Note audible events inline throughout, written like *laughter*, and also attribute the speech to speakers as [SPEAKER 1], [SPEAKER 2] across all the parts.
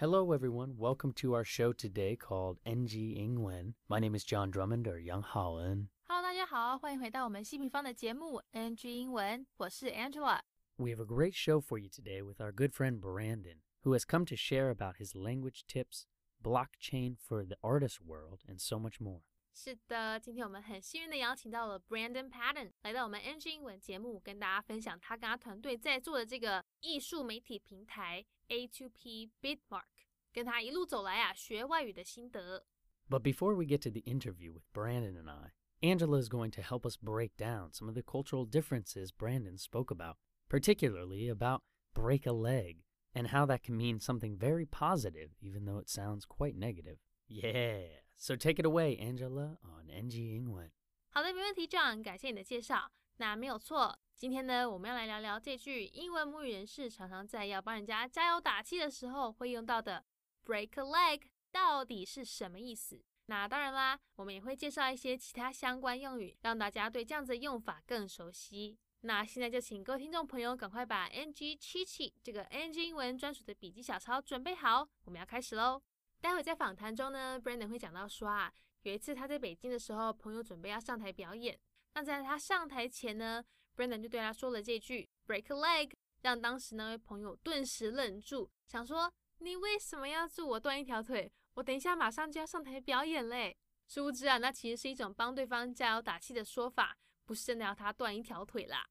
[SPEAKER 1] Hello, everyone. Welcome to our show today called NG Ingwen. My name is John Drummond or Young Holland.
[SPEAKER 2] Hello，大家好，欢迎回到我们西平方的节目 NG 英文，我是 Angela。
[SPEAKER 1] We have a great show for you today with our good friend Brandon, who has come to share about his language tips, blockchain for the artist world, and so much more.
[SPEAKER 2] 是的，今天我们很幸运的邀请到了 Brandon Patton 来到我们 NG 英文节目，跟大家分享他跟他团队在做的这个艺术媒体平台 A2P Bitmark，跟他一路走来啊学外语的心得。
[SPEAKER 1] But before we get to the interview with Brandon and I, Angela is going to help us break down some of the cultural differences Brandon spoke about, particularly about break a leg and how that can mean something very positive, even though it sounds quite negative. Yeah, So take it away, Angela, on NG 英文。
[SPEAKER 2] 好的，没问题，John，感谢你的介绍。那没有错，今天呢，我们要来聊聊这句英文母语人士常常在要帮人家加油打气的时候会用到的 “break a leg” 到底是什么意思？那当然啦，我们也会介绍一些其他相关用语，让大家对这样子的用法更熟悉。那现在就请各位听众朋友赶快把 NG 七七这个 NG 英文专属的笔记小抄准备好，我们要开始喽。待会在访谈中呢，Brandon 会讲到说啊，有一次他在北京的时候，朋友准备要上台表演。那在他上台前呢，Brandon 就对他说了这句 “break a leg”，让当时那位朋友顿时愣住，想说：“你为什么要祝我断一条腿？我等一下马上就要上台表演嘞！”殊不知啊，那其实是一种帮对方加油打气的说法，不是真的要他断一条腿啦。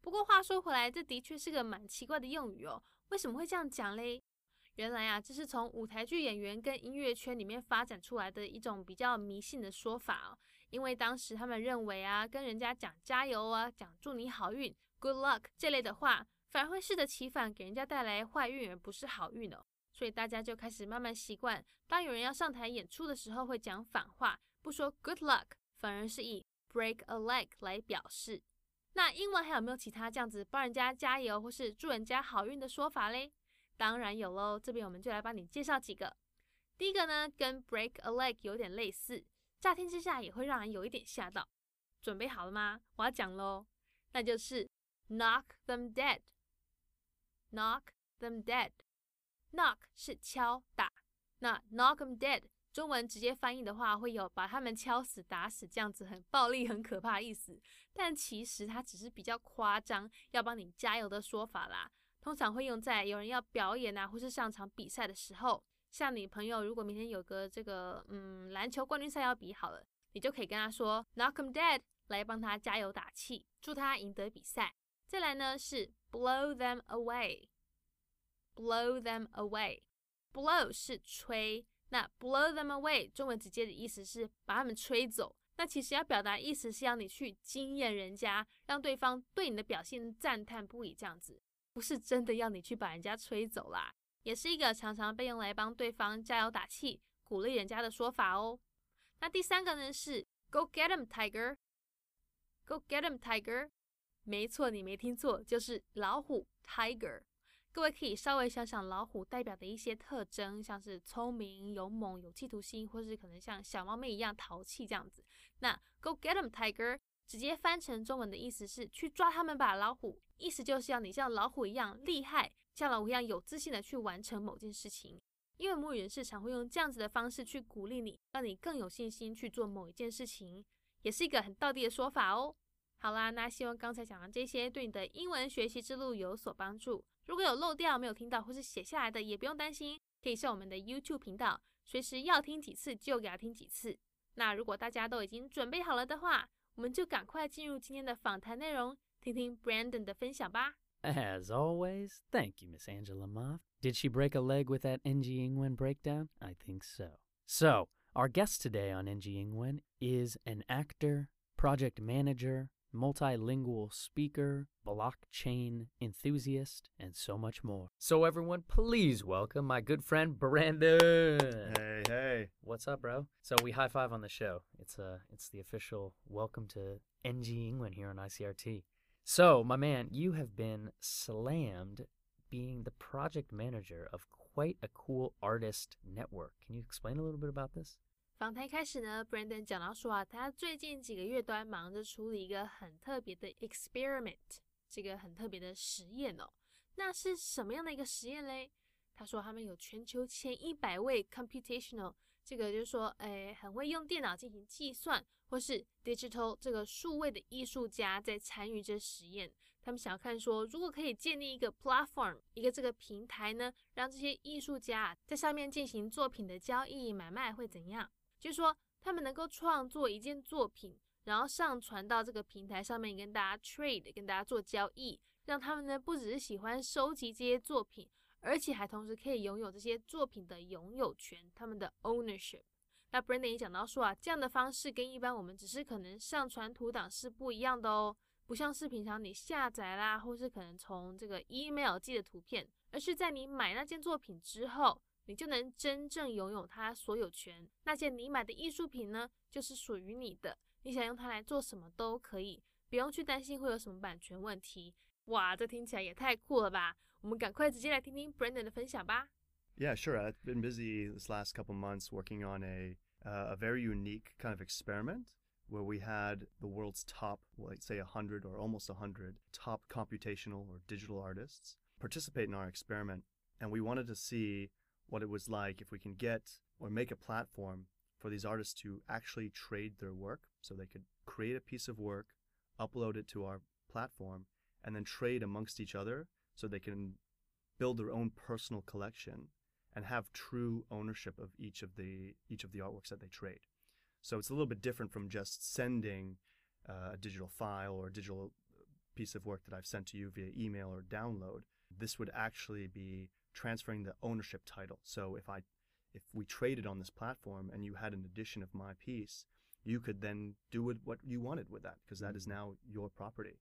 [SPEAKER 2] 不过话说回来，这的确是个蛮奇怪的用语哦。为什么会这样讲嘞？原来啊，这是从舞台剧演员跟音乐圈里面发展出来的一种比较迷信的说法哦。因为当时他们认为啊，跟人家讲加油啊，讲祝你好运 （good luck） 这类的话，反而会适得其反，给人家带来坏运而不是好运哦。所以大家就开始慢慢习惯，当有人要上台演出的时候，会讲反话，不说 good luck，反而是以 break a leg 来表示。那英文还有没有其他这样子帮人家加油或是祝人家好运的说法嘞？当然有喽，这边我们就来帮你介绍几个。第一个呢，跟 break a leg 有点类似，乍听之下也会让人有一点吓到。准备好了吗？我要讲喽，那就是 knock them dead。knock them dead。knock 是敲打，那 knock them dead 中文直接翻译的话，会有把他们敲死、打死这样子很暴力、很可怕的意思。但其实它只是比较夸张，要帮你加油的说法啦。通常会用在有人要表演啊，或是上场比赛的时候。像你朋友如果明天有个这个嗯篮球冠军赛要比好了，你就可以跟他说 knock them dead 来帮他加油打气，祝他赢得比赛。再来呢是 blow them away，blow them away，blow 是吹，那 blow them away 中文直接的意思是把他们吹走。那其实要表达意思是要你去惊艳人家，让对方对你的表现赞叹不已，这样子。不是真的要你去把人家吹走啦，也是一个常常被用来帮对方加油打气、鼓励人家的说法哦。那第三个呢是 Go get him, tiger. Go get him, tiger. 没错，你没听错，就是老虎 tiger。各位可以稍微想想老虎代表的一些特征，像是聪明、勇猛、有企图心，或是可能像小猫咪一样淘气这样子。那 Go get him, tiger. 直接翻成中文的意思是去抓他们吧，老虎。意思就是要你像老虎一样厉害，像老虎一样有自信的去完成某件事情。因为母语人士常会用这样子的方式去鼓励你，让你更有信心去做某一件事情，也是一个很道地的说法哦。好啦，那希望刚才讲的这些对你的英文学习之路有所帮助。如果有漏掉没有听到或是写下来的，也不用担心，可以上我们的 YouTube 频道，随时要听几次就给他听几次。那如果大家都已经准备好了的话，我们就赶快进入今天的访谈内容，听听 Brandon 的分享吧。
[SPEAKER 1] As always, thank you, Miss Angela Moff. Did she break a leg with that NG Ingwen breakdown? I think so. So, our guest today on NG Ingwen is an actor, project manager, multilingual speaker, blockchain enthusiast, and so much more. So, everyone, please welcome my good friend Brandon.
[SPEAKER 3] Hey, hey.
[SPEAKER 1] What's up, bro? So, we high five on the show. It's, uh, it's the official welcome to NG Ingwen here on ICRT. So, my man, you have been slammed being the project manager of quite a cool artist network. Can you explain a little bit about this?
[SPEAKER 2] 访谈开始呢，Brandon 讲到说啊，他最近几个月都在忙着处理一个很特别的 experiment，这个很特别的实验哦。那是什么样的一个实验嘞？ 他说他们有全球前一百位 computational， 这个就是说，诶，很会用电脑进行计算，或是 digital 这个数位的艺术家在参与这实验。他们想要看说，如果可以建立一个 platform，一个这个平台呢，让这些艺术家在上面进行作品的交易买卖会怎样？就是说，他们能够创作一件作品，然后上传到这个平台上面跟大家 trade，跟大家做交易，让他们呢不只是喜欢收集这些作品。而且还同时可以拥有这些作品的拥有权，他们的 ownership。那 Brandon 也讲到说啊，这样的方式跟一般我们只是可能上传图档是不一样的哦，不像是平常你下载啦，或是可能从这个 email 寄的图片，而是在你买那件作品之后，你就能真正拥有它所有权。那件你买的艺术品呢，就是属于你的，你想用它来做什么都可以，不用去担心会有什么版权问题。哇，这听起来也太酷了吧！我们赶快直接来听听 Brandon 的分享吧。
[SPEAKER 3] Yeah, sure. I've been busy this last couple months working on a uh, a very unique kind of experiment where we had the world's top, like say 100 or almost 100 top computational or digital artists participate in our experiment. And we wanted to see what it was like if we can get or make a platform for these artists to actually trade their work. So they could create a piece of work, upload it to our platform, and then trade amongst each other so they can build their own personal collection and have true ownership of each of the each of the artworks that they trade. So it's a little bit different from just sending uh, a digital file or a digital piece of work that I've sent to you via email or download. This would actually be transferring the ownership title. So if I if we traded on this platform and you had an edition of my piece, you could then do what you wanted with that because that is mm-hmm. now your property.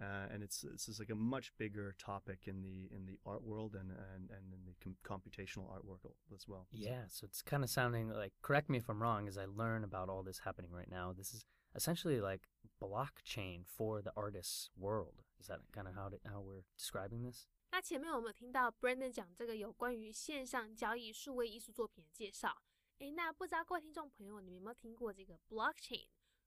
[SPEAKER 3] Uh, and it's this is like a much bigger topic in the in the art world and and, and in the com- computational art world as well.
[SPEAKER 1] Yeah, so it's kind of sounding like correct me if I'm wrong as I learn about all this happening right now. This is essentially like blockchain for the artist's world. Is that kind of how to, how we're describing this?
[SPEAKER 2] 那前面我们有听到 Brandon 讲这个有关于线上交易数位艺术作品的介绍。诶，那不知道各位听众朋友，你们有没有听过这个 blockchain？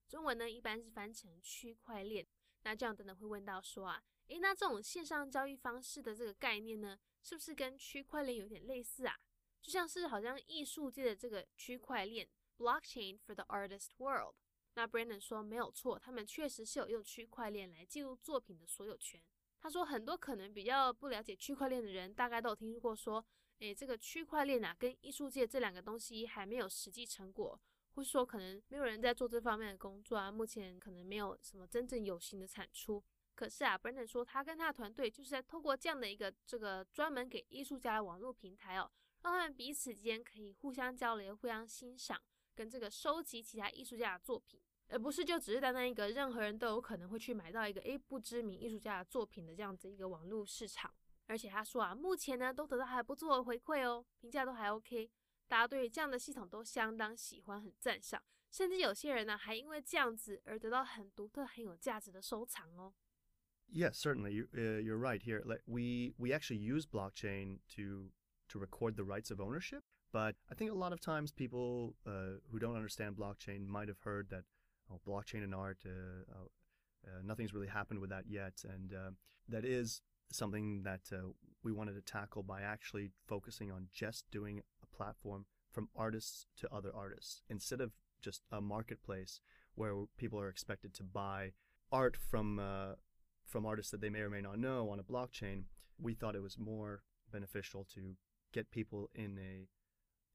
[SPEAKER 2] 中文呢一般是翻成区块链。 那这样等等会问到说啊，诶，那这种线上交易方式的这个概念呢，是不是跟区块链有点类似啊？就像是好像艺术界的这个区块链 （blockchain for the artist world）。那 Brandon 说没有错，他们确实是有用区块链来记录作品的所有权。他说很多可能比较不了解区块链的人，大概都有听说过说，诶，这个区块链啊，跟艺术界这两个东西还没有实际成果。或是说可能没有人在做这方面的工作啊，目前可能没有什么真正有形的产出。可是啊，Brandon 说他跟他的团队就是在透过这样的一个这个专门给艺术家的网络平台哦，让他们彼此间可以互相交流、互相欣赏，跟这个收集其他艺术家的作品，而不是就只是单单一个任何人都有可能会去买到一个诶不知名艺术家的作品的这样子一个网络市场。而且他说啊，目前呢都得到还不错的回馈哦，评价都还 OK。大家对这样的系统都相当喜欢，很赞赏，甚至有些人呢还因为这样子而得到很独特、很有价值的收藏哦。
[SPEAKER 3] Yes, certainly. You, uh, you're right here. Like we we actually use blockchain to to record the rights of ownership, but I think a lot of times people uh, who don't understand blockchain might have heard that oh, blockchain and art, uh, uh, uh nothing's really happened with that yet, and uh, that is something that we wanted to tackle by actually focusing on just doing platform from artists to other artists instead of just a marketplace where people are expected to buy art from uh, from artists that they may or may not know on a blockchain. We thought it was more beneficial to get people in a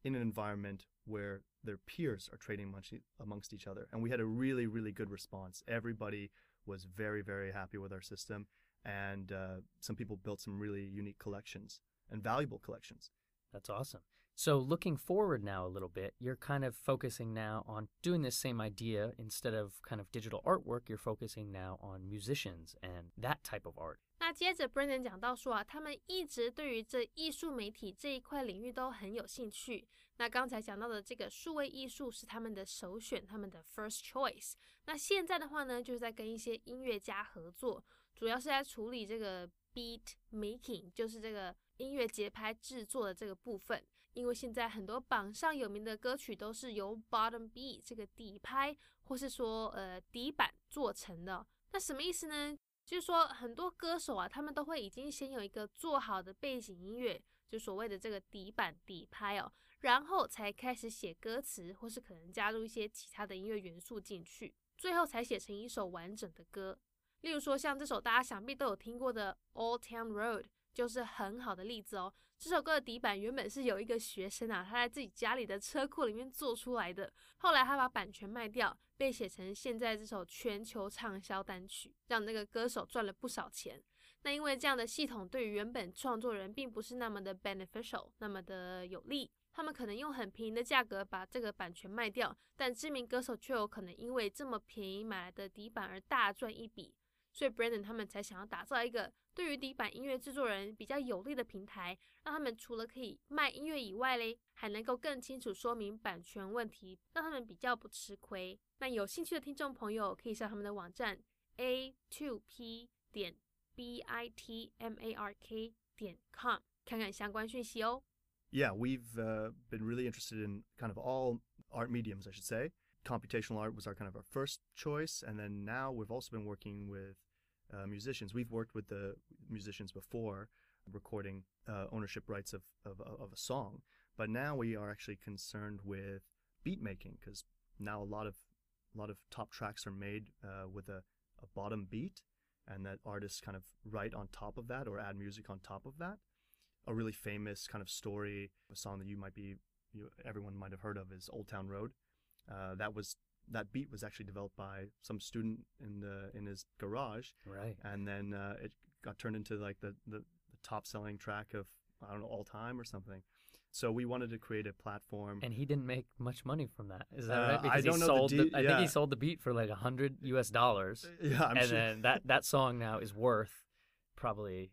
[SPEAKER 3] in an environment where their peers are trading amongst, amongst each other. And we had a really, really good response. Everybody was very, very happy with our system. And uh, some people built some really unique collections and valuable collections.
[SPEAKER 1] That's awesome. So, looking forward now a little bit, you're kind of focusing now on doing this same idea instead of kind of digital artwork, you're focusing now on musicians and that type of art.
[SPEAKER 2] 那接着 Brandon 讲到说啊，他们一直对于这艺术媒体这一块领域都很有兴趣。那刚才讲到的这个数位艺术是他们的首选，他们的 first choice。那现在的话呢，就是在跟一些音乐家合作，主要是在处理这个 beat making，就是这个音乐节拍制作的这个部分。因为现在很多榜上有名的歌曲都是由 bottom B 这个底拍或是说呃底板做成的。那什么意思呢？就是说很多歌手啊，他们都会已经先有一个做好的背景音乐，就所谓的这个底板底拍哦，然后才开始写歌词，或是可能加入一些其他的音乐元素进去，最后才写成一首完整的歌。例如说，像这首大家想必都有听过的《Old Town Road》，就是很好的例子哦。这首歌的底板原本是有一个学生啊，他在自己家里的车库里面做出来的，后来他把版权卖掉，被写成现在这首全球畅销单曲，让那个歌手赚了不少钱。那因为这样的系统对于原本创作人并不是那么的 beneficial，那么的有利，他们可能用很便宜的价格把这个版权卖掉，但知名歌手却有可能因为这么便宜买来的底板而大赚一笔。所以 Brandon 他们才想要打造一个对于底板音乐制作人比较有利的平台，让他们除了可以卖音乐以外嘞，还能够更清楚说明版权问题，让他们比较不吃亏。那有兴趣的听众朋友可以上他们的网站 a two p 点 b i t m a r k 点 com 看看相关讯息哦。
[SPEAKER 3] Yeah, we've uh, been really interested in kind of all art mediums, I should say. Computational art was our kind of our first choice, and then now we've also been working with uh, musicians. We've worked with the musicians before, recording uh, ownership rights of, of, of a song, but now we are actually concerned with beat making because now a lot of a lot of top tracks are made uh, with a, a bottom beat, and that artists kind of write on top of that or add music on top of that. A really famous kind of story, a song that you might be, you, everyone might have heard of, is Old Town Road. Uh, that was that beat was actually developed by some student in the in his garage,
[SPEAKER 1] Right.
[SPEAKER 3] and then uh, it got turned into like the, the the top selling track of I don't know all time or something. So we wanted to create a platform.
[SPEAKER 1] And he didn't make much money from that. Is that
[SPEAKER 3] Uh,
[SPEAKER 1] right?
[SPEAKER 3] I
[SPEAKER 1] Because
[SPEAKER 3] don't
[SPEAKER 1] he
[SPEAKER 3] know the
[SPEAKER 1] sold
[SPEAKER 3] de-
[SPEAKER 1] I think he sold the beat for like a hundred US dollars. *laughs*
[SPEAKER 3] yeah, I'm
[SPEAKER 1] and
[SPEAKER 3] sure.
[SPEAKER 1] then that that song now is worth probably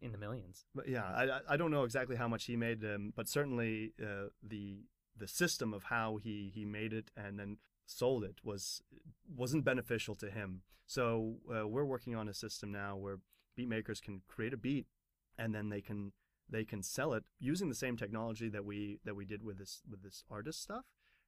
[SPEAKER 1] in the millions.
[SPEAKER 3] But yeah, I I- I don't know exactly how much he made, um, but certainly uh, the the system of how he he made it and then sold it was wasn't beneficial to him. So uh, we're working on a system now where beat makers can create a beat and then they can they can sell it using the same technology that we that we did with this with this artist stuff.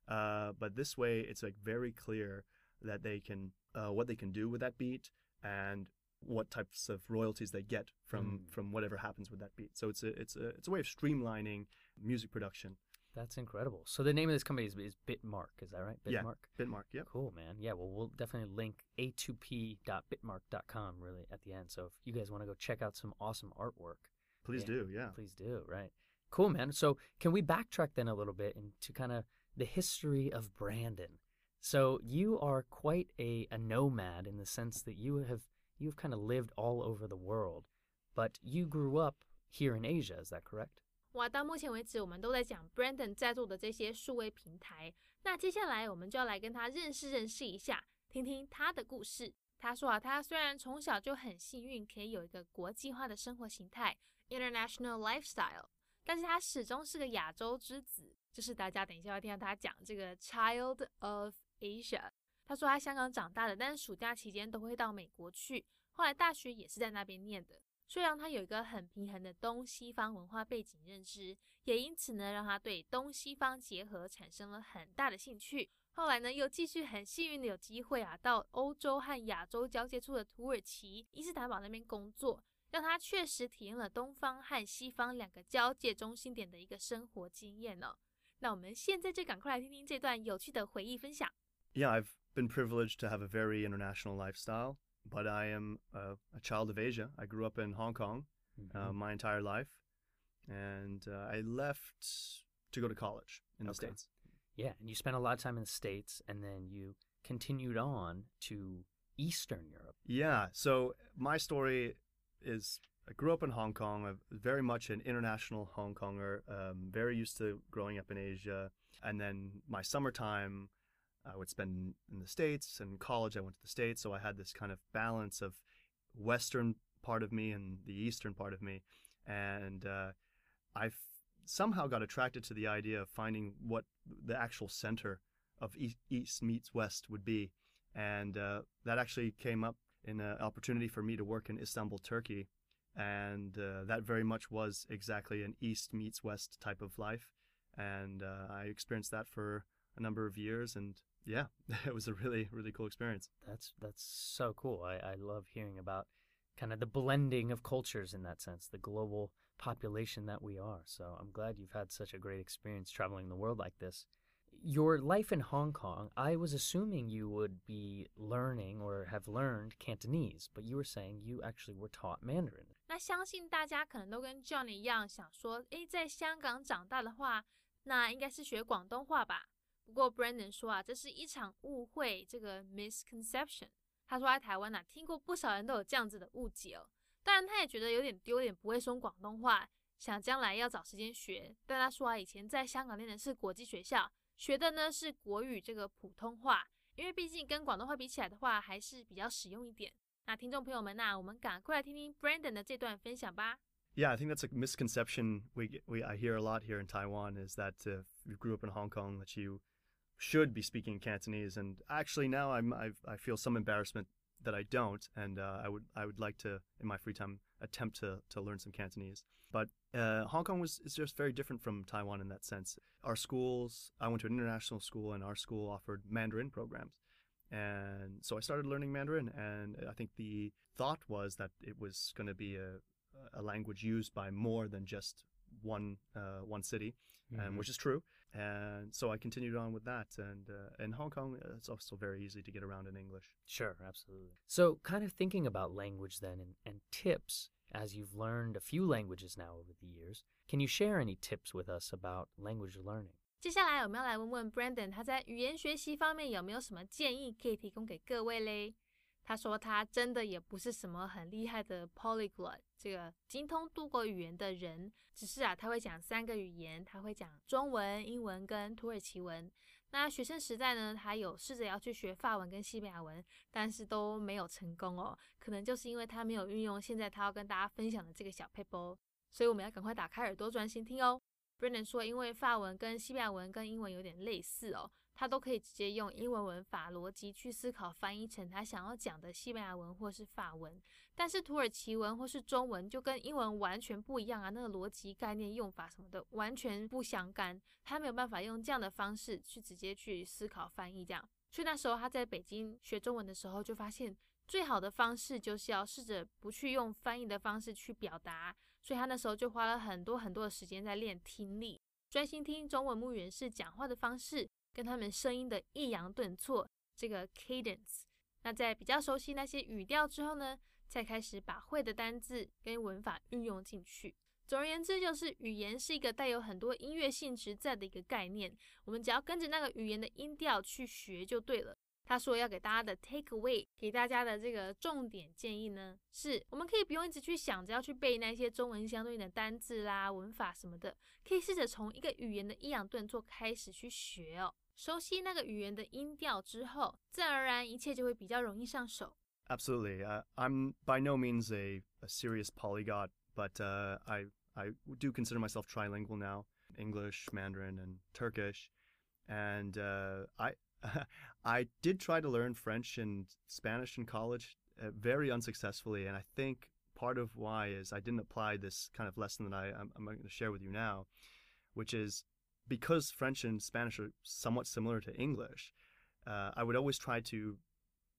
[SPEAKER 3] Uh, but this way, it's like very clear that they can uh, what they can do with that beat and what types of royalties they get from
[SPEAKER 1] Mm.
[SPEAKER 3] from whatever happens with that beat. So it's a it's a it's a way of streamlining music production.
[SPEAKER 1] That's incredible. So the name of this company is, is Bitmark, is that right?
[SPEAKER 3] Yeah.
[SPEAKER 1] Bitmark.
[SPEAKER 3] Bitmark, yep.
[SPEAKER 1] Cool, man. Yeah, well, we'll definitely link a2p.bitmark.com really at the end. So if you guys want to go check out some awesome artwork,
[SPEAKER 3] Please
[SPEAKER 1] Yeah.
[SPEAKER 3] do, yeah.
[SPEAKER 1] please do. Right. Cool, man. So can we backtrack then a little bit into kind of the history of Brandon? So you are quite a, a nomad in the sense that you have you've kind of lived all over the world, but you grew up here in Asia. Is that correct?
[SPEAKER 2] 哇，到目前为止，我们都在讲 Brandon 在做的这些数位平台。那接下来，我们就要来跟他认识认识一下，听听他的故事。他说啊，他虽然从小就很幸运，可以有一个国际化的生活形态 （international lifestyle），但是他始终是个亚洲之子，就是大家等一下要听到他讲这个 Child of Asia。他说他香港长大的，但是暑假期间都会到美国去，后来大学也是在那边念的。虽然他有一个很平衡的东西方文化背景认知，也因此呢，让他对东西方结合产生了很大的兴趣。后来呢，又继续很幸运的有机会啊，到欧洲和亚洲交界处的土耳其伊斯坦堡那边工作，让他确实体验了东方和西方两个交界中心点的一个生活经验呢、那我们现在就赶快来听听这段有趣的回忆分享。
[SPEAKER 3] Yeah, I've been privileged to have a very international lifestyle, but I am a, a child of Asia. I grew up in Hong Kong uh,
[SPEAKER 1] Mhm.
[SPEAKER 3] my entire life, and uh, I left to go to college in the
[SPEAKER 1] Okay.
[SPEAKER 3] States.
[SPEAKER 1] Yeah, and you spent a lot of time in the States and then you continued on to Eastern Europe.
[SPEAKER 3] Yeah, so my story is I grew up in Hong Kong. I'm very much an international Hong Konger, um, very used to growing up in Asia. And then my summertime, I would spend in the States. And college, I went to the States. So I had this kind of balance of Western part of me and the Eastern part of me. And uh, I somehow got attracted to the idea of finding what the actual center of East, East meets West would be. And uh, that actually came up in an opportunity for me to work in Istanbul, Turkey. And uh, that very much was exactly an East meets West type of life. And uh, I experienced that for a number of years. And yeah, *laughs* it was a really, really cool experience.
[SPEAKER 1] That's that's so cool. I, I love hearing about kind of the blending of cultures in that sense, the global population that we are. So I'm glad you've had such a great experience traveling the world like this. Your life in Hong Kong, I was assuming you would be learning or have learned Cantonese, but you were saying you actually were taught Mandarin.
[SPEAKER 2] 那相信大家可能都跟 John 一样想说，诶，在香港长大的话，那应该是学广东话吧。 不过 Brandon 说啊，这是一场误会，这个 misconception。他说在台湾呐、听过不少人都有这样子的误解哦。当然，他也觉得有点丢脸，不会说广东话，想将来要找时间学。但他说啊，以前在香港念的是国际学校，学的呢是国语这个普通话，因为毕竟跟广东话比起来的话，还是比较实用一点。那听众朋友们呐、我们赶快来听听 Brandon 的这段分享吧。
[SPEAKER 3] Yeah, I think that's a misconception we we I hear a lot here in Taiwan is that if you grew up in Hong Kong that you should be speaking Cantonese, and actually now I'm I've, I feel some embarrassment that I don't, and uh, I would I would like to in my free time attempt to to learn some Cantonese. But uh, Hong Kong was is just very different from Taiwan in that sense. Our schools, I went to an international school, and our school offered Mandarin programs. And so I started learning Mandarin, and I think the thought was that it was going to be a, a language used by more than just one uh, one city, and which is true And so I continued on with that. And uh, in Hong Kong, uh, it's also very easy to get around in English.
[SPEAKER 1] Sure, absolutely. So, kind of thinking about language then and, and tips as you've learned a few languages now over the years, can you share any tips with us about language learning?
[SPEAKER 2] 接下来我们要来问问 Brandon，他在语言学习方面有没有什么建议可以提供给各位嘞？ 他说他真的也不是什么很厉害的 polyglot，这个精通多国语言的人，只是啊他会讲三个语言，他会讲中文、英文跟土耳其文。那学生时代呢，他有试着要去学法文跟西班牙文，但是都没有成功哦。可能就是因为他没有运用现在他要跟大家分享的这个小 paper，所以我们要赶快打开耳朵专心听哦。Brandon 说，因为法文跟西班牙文跟英文有点类似哦，他都可以直接用英文文法逻辑去思考翻译成他想要讲的西班牙文或是法文。但是土耳其文或是中文就跟英文完全不一样啊，那个逻辑、概念、用法什么的完全不相干，他没有办法用这样的方式去直接去思考翻译这样。所以那时候他在北京学中文的时候，就发现最好的方式就是要试着不去用翻译的方式去表达。所以他那时候就花了很多很多的时间在练听力，专心听中文母语人士讲话的方式，跟他们声音的抑扬顿挫，这个 cadence。那在比较熟悉那些语调之后呢，再开始把会的单字跟文法运用进去。总而言之，就是语言是一个带有很多音乐性质在的一个概念，我们只要跟着那个语言的音调去学就对了。他说要给大家的 take away，给大家的这个重点建议呢，是我们可以不用一直去想着要去背那些中文相对应的单字啦、文法什么的，可以试着从一个语言的抑扬顿挫开始去学哦。熟悉那个语言的音调之后，自然而然一切就会比较容易上手。
[SPEAKER 3] Absolutely. Uh, I'm by no means a, a serious polyglot, but uh, I I do consider myself trilingual now: English, Mandarin, and Turkish. And uh, I *laughs* I did try to learn French and Spanish in college, uh, very unsuccessfully. And I think part of why is I didn't apply this kind of lesson that I I'm, I'm going to share with you now, which is because French and Spanish are somewhat similar to English. Uh, I would always try to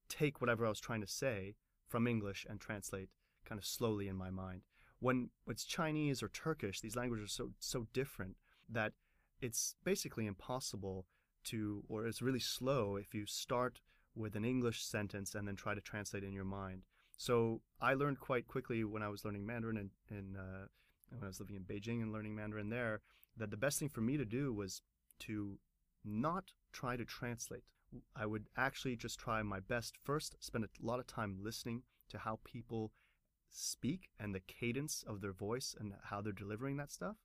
[SPEAKER 3] take whatever I was trying to say from English and translate kind of slowly in my mind. When it's Chinese or Turkish, these languages are so so different that it's basically impossible to or it's really slow if you start with an English sentence and then try to translate in your mind. So I learned quite quickly when I was learning Mandarin and uh, when I was living in Beijing and learning Mandarin there that the best thing for me to do was to not try to translate. I would actually just try my best first, spend a lot of time listening to how people speak and the cadence of their voice and how they're delivering that stuff.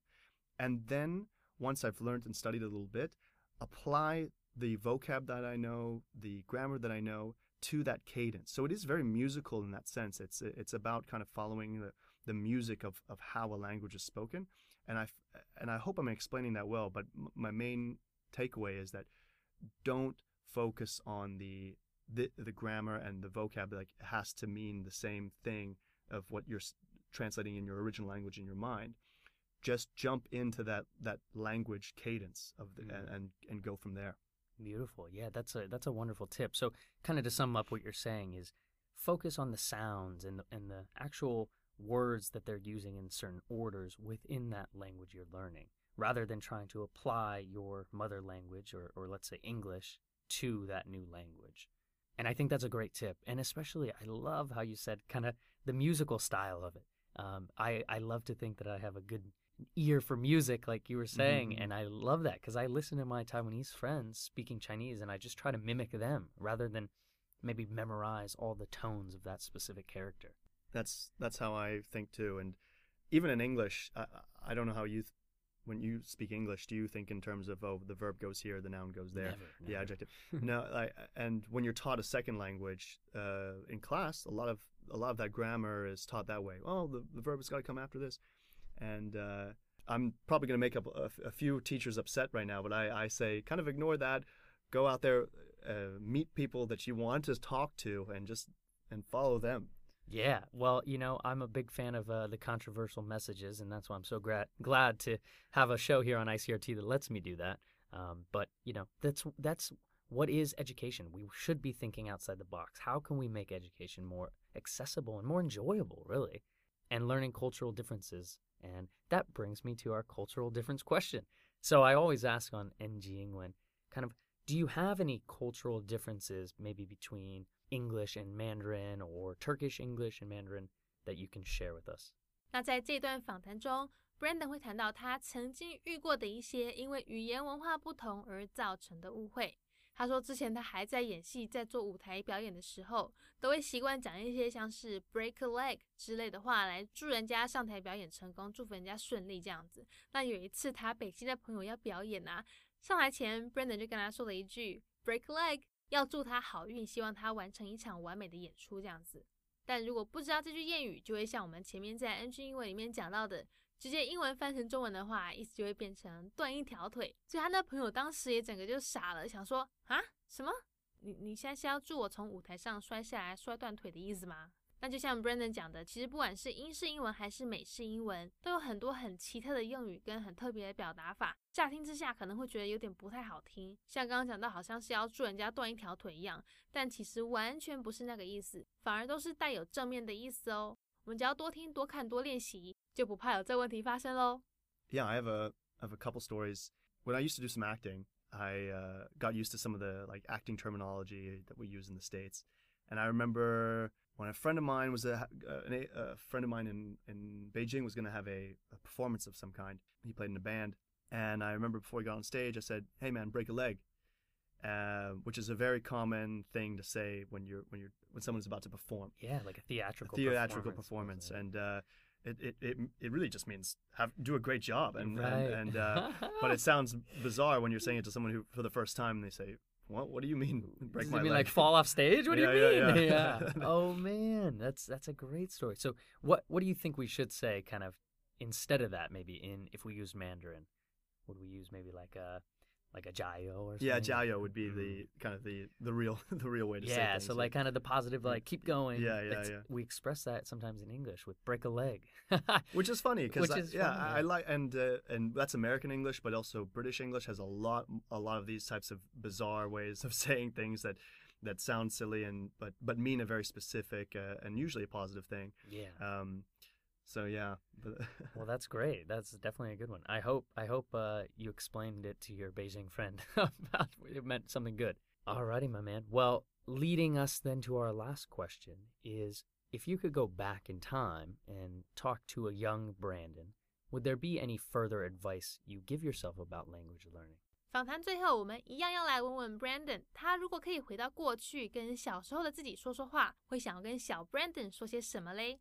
[SPEAKER 3] And then once I've learned and studied a little bit, apply the vocab that I know, the grammar that I know to that cadence. So it is very musical in that sense. It's it's about kind of following the, the music of, of how a language is spoken. And I and I hope I'm explaining that well, but m- my main takeaway is that don't focus on the the, the grammar and the vocab like it has to mean the same thing of what you're translating in your original language in your mind just jump into that that language cadence of the,
[SPEAKER 1] Mm.
[SPEAKER 3] and and go from there
[SPEAKER 1] Beautiful. Yeah, that's a that's a wonderful tip. So, kind of to sum up what you're saying is focus on the sounds and the, and the actual words that they're using in certain orders within that language you're learning, rather than trying to apply your mother language or, or let's say English to that new language. And I think that's a great tip. And especially, I love how you said kind of the musical style of it. Um, I, I love to think that I have a good ear for music, like you were saying.
[SPEAKER 3] Mhm.
[SPEAKER 1] And I love that because I listen to my Taiwanese friends speaking Chinese and I just try to mimic them rather than maybe memorize all the tones of that specific character.
[SPEAKER 3] That's that's how I think too. And even in English, I, I don't know how you, th- when you speak English, do you think in terms of oh the verb goes here, the noun goes there,
[SPEAKER 1] Never,
[SPEAKER 3] the
[SPEAKER 1] never.
[SPEAKER 3] adjective? *laughs* no, I, and when you're taught a second language uh, in class, a lot of a lot of that grammar is taught that way. Oh, the, the verb has got to come after this, and uh, I'm probably going to make up a, a few teachers upset right now, but I, I say kind of ignore that. Go out there, uh, meet people that you want to talk to, and just and follow them.
[SPEAKER 1] Yeah, well, you know, I'm a big fan of uh, the controversial messages, and that's why I'm so gra- glad to have a show here on ICRT that lets me do that. Um, but you know, that's that's what is education. We should be thinking outside the box. How can we make education more accessible and more enjoyable, really, and learning cultural differences? And that brings me to our cultural difference question. So I always ask on NG Ingwen, kind of, do you have any cultural differences, maybe between English and Mandarin or Turkish English and Mandarin that you can share with us?
[SPEAKER 2] 那在这段访谈中，Brandon 会谈到他曾经遇过的一些因为语言文化不同而造成的误会。他说，之前他还在演戏，在做舞台表演的时候，都会习惯讲一些像是 “break a leg” 之类的话来祝人家上台表演成功，祝福人家顺利这样子。那有一次，他北京的朋友要表演啊，上台前，Brandon 就跟他说了一句 “break a leg”，要祝他好运，希望他完成一场完美的演出这样子。但如果不知道这句谚语，就会像我们前面在 NG 英文里面讲到的，直接英文翻成中文的话，意思就会变成断一条腿。所以他那朋友当时也整个就傻了，想说啊什么？你你现在是要祝我从舞台上摔下来摔断腿的意思吗？那就像 Brandon 讲的，其实不管是英式英文还是美式英文，都有很多很奇特的用语跟很特别的表达法。乍听之下可能会觉得有点不太好听，像刚刚讲到，好像是要祝人家断一条腿一样，但其实完全不是那个意思，反而都是带有正面的意思哦。我们只要多听、多看、多练习，就不怕有这问题发生喽。
[SPEAKER 3] Yeah, I have a I have a couple stories. When I used to do some acting, I uh, got used to some of the like acting terminology that we use in the states, and I remember when a friend of mine was a, a, a friend of mine in in Beijing was going to have a, a performance of some kind. He played in a band, and I remember before he got on stage, I said, "Hey man, break a leg," uh, which is a very common thing to say when you're when you're when someone's about to perform
[SPEAKER 1] Yeah, like a theatrical
[SPEAKER 3] theatrical
[SPEAKER 1] performance.
[SPEAKER 3] performance, and uh, it, it, it it really just means have do a great job and
[SPEAKER 1] Right.
[SPEAKER 3] and, and uh, but it *laughs* sounds bizarre when you're saying it to someone who for the first time they say what what do you mean break
[SPEAKER 1] Does
[SPEAKER 3] my
[SPEAKER 1] mean
[SPEAKER 3] leg
[SPEAKER 1] like fall off stage? What do
[SPEAKER 3] Yeah,
[SPEAKER 1] you
[SPEAKER 3] yeah,
[SPEAKER 1] mean?
[SPEAKER 3] yeah. *laughs*
[SPEAKER 1] oh man, that's that's a great story. So what what do you think we should say kind of instead of that maybe in if we use Mandarin? Would we use maybe like a like a jiao or something?
[SPEAKER 3] yeah jiao would be
[SPEAKER 1] Mm.
[SPEAKER 3] the kind of the the real *laughs* the real way to say
[SPEAKER 1] Yeah, so like kind of the positive like keep going.
[SPEAKER 3] Yeah, yeah,
[SPEAKER 1] It's-
[SPEAKER 3] yeah.
[SPEAKER 1] We express that sometimes in English with break a leg. *laughs*
[SPEAKER 3] which is funny because yeah
[SPEAKER 1] funny,
[SPEAKER 3] I,
[SPEAKER 1] yeah.
[SPEAKER 3] I like and uh, and that's American English but also British English has a lot a lot of these types of bizarre ways of *laughs* saying things that that sound silly and but but mean a very specific uh, and usually a positive thing
[SPEAKER 1] yeah.
[SPEAKER 3] Um, so yeah, but
[SPEAKER 1] Well, that's great. That's definitely a good one. I hope I hope uh, you explained it to your Beijing friend *laughs* about it meant something good. Alrighty, my man. Well, leading us then to our last question is if you could go back in time and talk to a young Brandon, would there be any further advice you give yourself about language learning?
[SPEAKER 2] 访谈最后，我们一样要来问问 Brandon，他如果可以回到过去，跟小时候的自己说说话，会想要跟小 Brandon 说些什么嘞？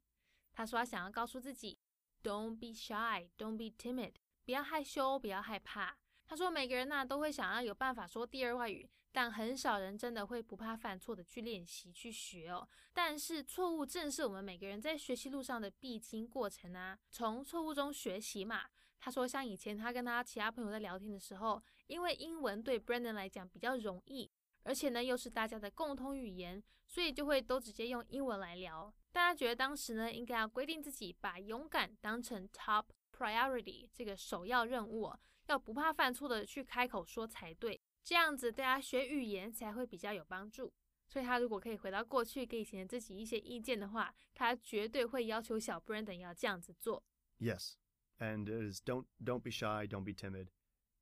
[SPEAKER 2] 他说他想要告诉自己，Don't be shy, don't be timid，不要害羞，不要害怕。他说每个人呐、都会想要有办法说第二外语，但很少人真的会不怕犯错的去练习去学哦。但是错误正是我们每个人在学习路上的必经过程啊，从错误中学习嘛。他说，像以前他跟他其他朋友在聊天的时候，因为英文对 Brandon 来讲比较容易，而且呢又是大家的共同语言，所以就会都直接用英文来聊。大家觉得当时呢，应该要规定自己把勇敢当成 top priority 这个首要任务、哦，要不怕犯错的去开口说才对，这样子大家学语言才会比较有帮助。 所以他如果可以回到过去，给以前的自己一些意见的话，他绝对会要求小 Brandon 要这样子做。
[SPEAKER 3] Yes, and it is don't don't be shy, don't be timid.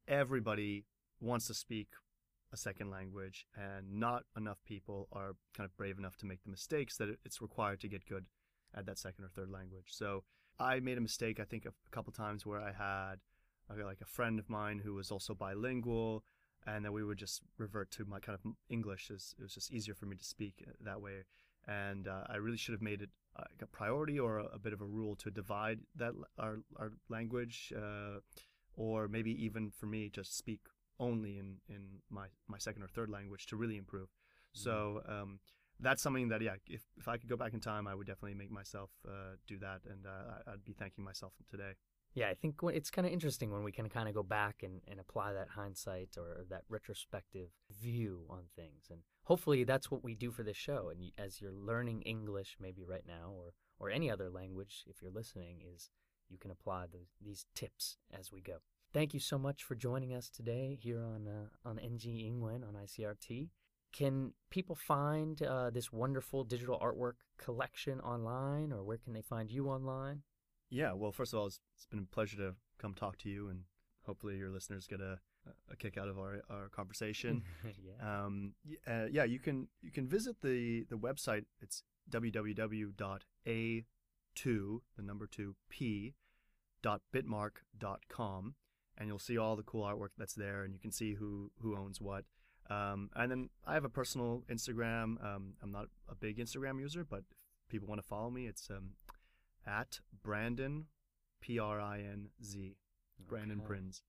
[SPEAKER 3] Everybody wants to speak a second language, and not enough people are kind of brave enough to make the mistakes that it's required to get good at that second or third language. So I made a mistake, I think, a, couple times where I had uh, like a friend of mine who was also bilingual, and then we would just revert to my kind of English. As it was just easier for me to speak uh, that way, and uh, I really should have made it uh, like a priority or a, a bit of a rule to divide that our our language, uh, or maybe even for me just speak only in in my my second or third language to really improve. So um, that's something that yeah, if if I could go back in time, I would definitely make myself uh, do that, and uh, I- I'd be thanking myself today.
[SPEAKER 1] Yeah, I think it's kind of interesting when we can kind of go back and, and apply that hindsight or that retrospective view on things. And hopefully that's what we do for this show. And as you're learning English, maybe right now, or, or any other language, if you're listening, is you can apply those, these tips as we go. Thank you so much for joining us today here on uh, on NG Ingwen on ICRT. Can people find uh, this wonderful digital artwork collection online, or where can they find you online?
[SPEAKER 3] Yeah, well, first of all, it's, it's been a pleasure to come talk to you, and hopefully your listeners get a, a kick out of our, our conversation. *laughs*
[SPEAKER 1] yeah.
[SPEAKER 3] um, uh, yeah, you can you can visit the the website. It's www.a2 the number two p dot bitmark.com and you'll see all the cool artwork that's there and you can see who who owns what um, and then I have a personal Instagram. Um, I'm not a big Instagram user, but if people want to follow me, it's um, at Brandon P R I N Z Brandon
[SPEAKER 1] Okay.
[SPEAKER 3] Prinz.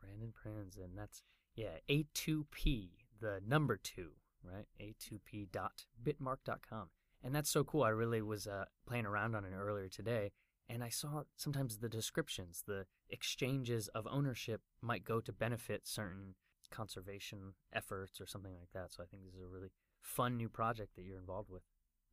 [SPEAKER 1] Brandon Prinz, and that's yeah, A2P, the number two, right? A2P dot bitmark dot com, and that's so cool. I really was uh, playing around on it earlier today, and I saw sometimes the descriptions, the exchanges of ownership might go to benefit certain conservation efforts or something like that. So I think this is a really fun new project that you're involved with.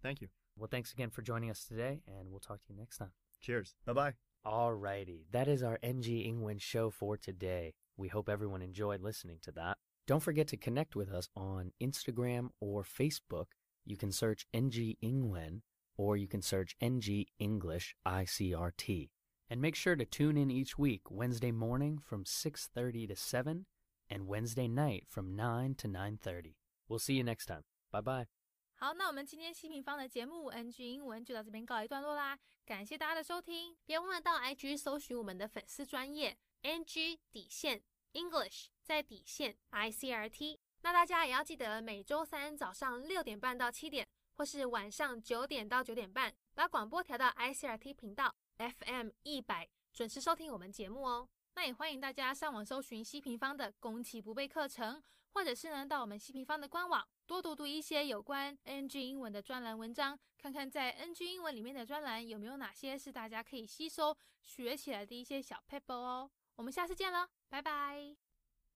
[SPEAKER 3] Thank you.
[SPEAKER 1] Well, thanks again for joining us today, and we'll talk to you next time.
[SPEAKER 3] Cheers. Bye bye.
[SPEAKER 1] Alrighty, that is our NG Ingwen show for today. We hope everyone enjoyed listening to that. Don't forget to connect with us on Instagram or Facebook. You can search NG Ingwen or you can search NG English ICRT. And make sure to tune in each week Wednesday morning from 6:30 to 7 and Wednesday night from 9 to 9:30. We'll see you next time. Bye-bye.
[SPEAKER 2] 好，那我们今天西平方的节目 NG 英文就到这边告一段落啦，感谢大家的收听，别忘了到 IG 搜寻我们的粉丝专业 NG 底线 English 在底线 ICRT。那大家也要记得每周三早上六点半到七点， 或是晚上九点到九点半，把广播调到 ICRT 频道 FM 一百，准时收听我们节目哦。那也欢迎大家上网搜寻西平方的攻其不备课程，或者是呢到我们西平方的官网多读读一些有关 NG 英文的专栏文章，看看在 NG 英文里面的专栏有没有哪些是大家可以吸收学起来的一些小 paper 哦。我们下次见了，拜拜。